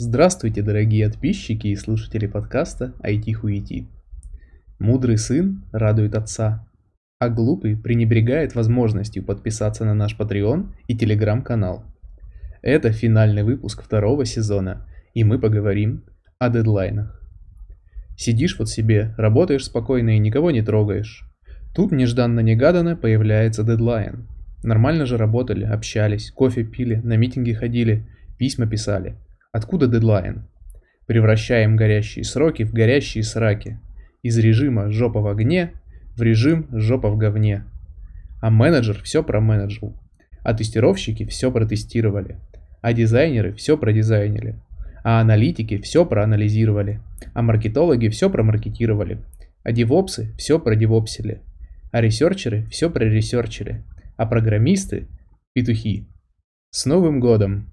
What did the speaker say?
Здравствуйте, дорогие подписчики и слушатели подкаста IT Хуети. Мудрый сын радует отца, а глупый пренебрегает возможностью подписаться на наш Patreon и Telegram-канал. Это финальный выпуск второго сезона, и мы поговорим о дедлайнах. Сидишь вот себе, работаешь спокойно и никого не трогаешь. Тут нежданно-негаданно появляется дедлайн. Нормально же работали, общались, кофе пили, на митинги ходили, письма писали – Откуда дедлайн? Превращаем горящие сроки в горящие сраки. Из режима жопа в огне в режим жопа в говне. А менеджер все променеджил. А тестировщики все протестировали. А дизайнеры все продизайнили. А аналитики все проанализировали. А маркетологи все промаркетировали. А девопсы все продевопсили. А ресерчеры все проресерчили. А программисты – петухи. С Новым годом!